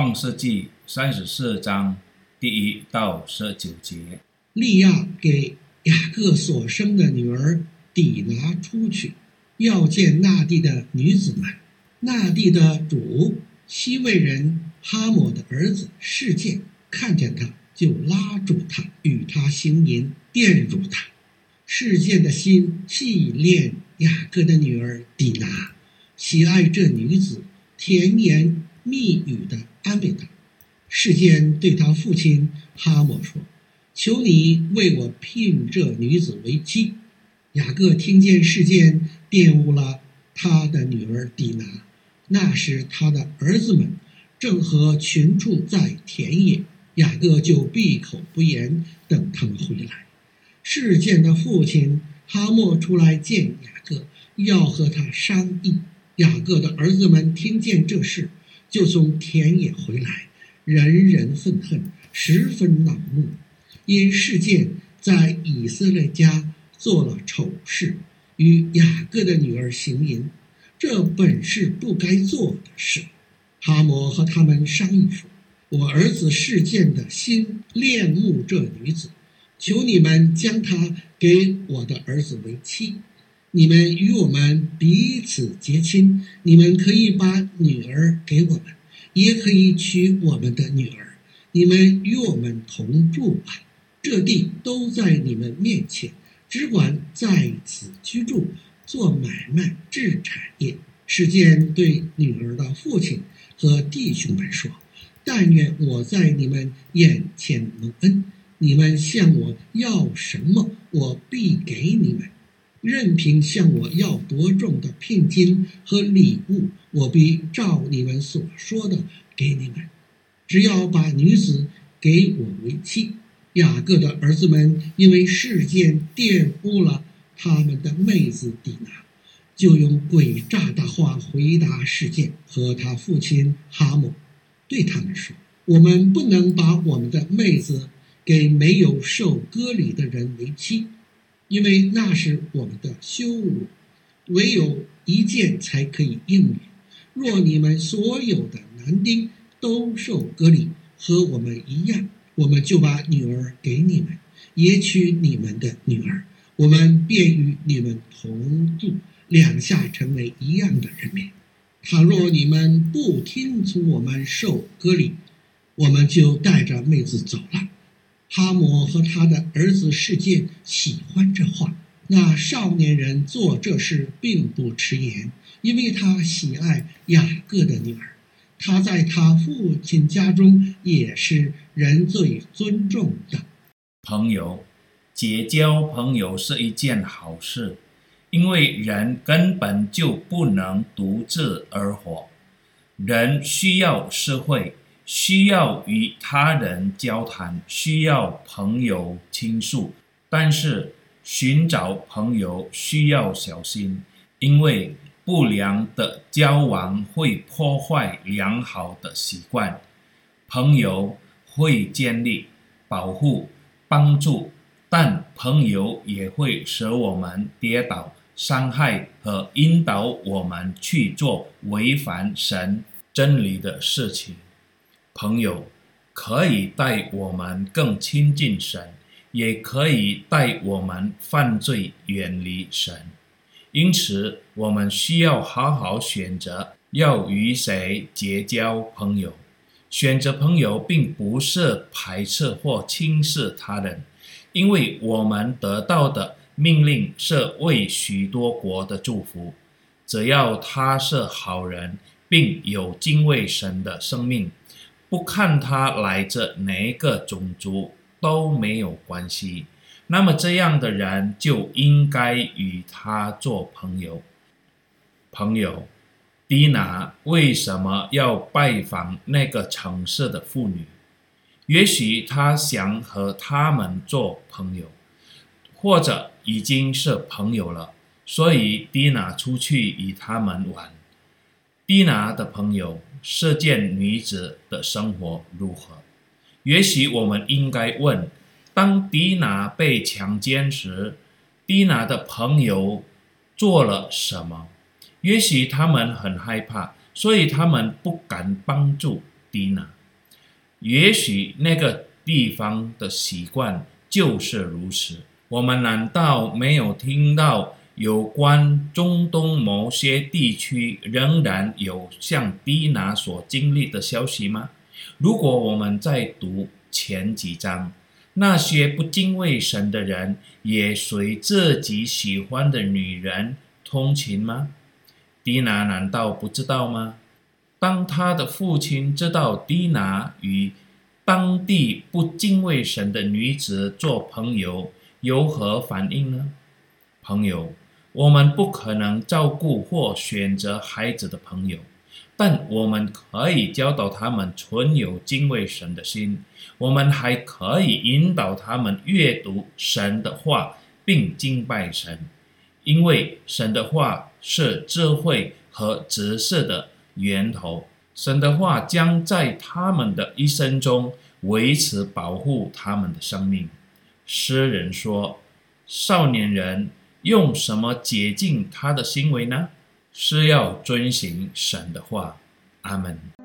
创世纪三十四章第一到十九节。利亚给雅各所生的女儿底拿出去，要见那地的女子们。那地的主希未人哈抹的儿子示剑看见他，就拉住他，与他行淫，玷辱他。示剑的心细恋雅各的女儿底拿，喜爱这女子，甜言蜜语的安慰他。示剑对他父亲哈莫说：“求你为我聘这女子为妻。”雅各听见示剑玷污了他的女儿底拿。那时，他的儿子们正和群畜在田野，雅各就闭口不言，等他们回来。事件的父亲哈莫出来见雅各，要和他商议。雅各的儿子们听见这事，就从田野回来，人人愤恨，十分恼怒，因示剑在以色列家做了丑事，与雅各的女儿行淫。这本是不该做的事。哈摩和他们商议说：“我儿子示剑的心恋慕这女子，求你们将她给我的儿子为妻。你们与我们彼此结亲，你们可以把女儿给我们，也可以娶我们的女儿。你们与我们同住吧。这地都在你们面前，只管在此居住。”做买卖、置产业。示剑对女儿的父亲和弟兄们说：“但愿我在你们眼前蒙恩，你们向我要什么，我必给你们；任凭向我要多重的聘金和礼物，我必照你们所说的给你们。只要把女子给我为妻。”雅各的儿子们因为事件玷污了。他们的妹子底拿就用诡诈的话回答事件和他父亲哈姆，对他们说：“我们不能把我们的妹子给没有受割礼的人为妻，因为那是我们的羞辱。唯有一件才可以应允。若你们所有的男丁都受割礼，和我们一样，我们就把女儿给你们，也娶你们的女儿。”我们便与你们同住，两下成为一样的人民。倘若你们不听从我们受割礼，我们就带着妹子走了。哈姆和他的儿子世界喜欢这话。那少年人做这事并不迟延，因为他喜爱雅各的女儿。他在他父亲家中也是人最尊重的朋友。结交朋友是一件好事，因为人根本就不能独自而活，人需要社会，需要与他人交谈，需要朋友倾诉。但是寻找朋友需要小心，因为不良的交往会破坏良好的习惯。朋友会建立、保护、帮助。但朋友也会使我们跌倒、伤害和引导我们去做违反神真理的事情。朋友可以带我们更亲近神，也可以带我们犯罪、远离神。因此，我们需要好好选择要与谁结交朋友。选择朋友并不是排斥或轻视他人。因为我们得到的命令是为许多国的祝福，只要他是好人，并有敬畏神的生命，不看他来自哪个种族都没有关系。那么这样的人就应该与他做朋友。朋友，蒂娜为什么要拜访那个城市的妇女？也许他想和他们做朋友，或者已经是朋友了，所以蒂娜出去与他们玩。蒂娜的朋友示剑女子的生活如何？也许我们应该问：当迪娜被强奸时，迪娜的朋友做了什么？也许他们很害怕，所以他们不敢帮助。迪娜。也许那个地方的习惯就是如此。我们难道没有听到有关中东某些地区仍然有像低拿所经历的消息吗？如果我们再读前几章，那些不敬畏神的人也随自己喜欢的女人通情吗？低拿难道不知道吗？当他的父亲知道低拿与当地不敬畏神的女子做朋友，有何反应呢？朋友，我们不可能照顾或选择孩子的朋友，但我们可以教导他们存有敬畏神的心。我们还可以引导他们阅读神的话，并敬拜神，因为神的话是智慧和知识的源头，神的话将在他们的一生中维持保护他们的生命。诗人说：“少年人用什么洁净他的行为呢？是要遵行神的话。”阿门。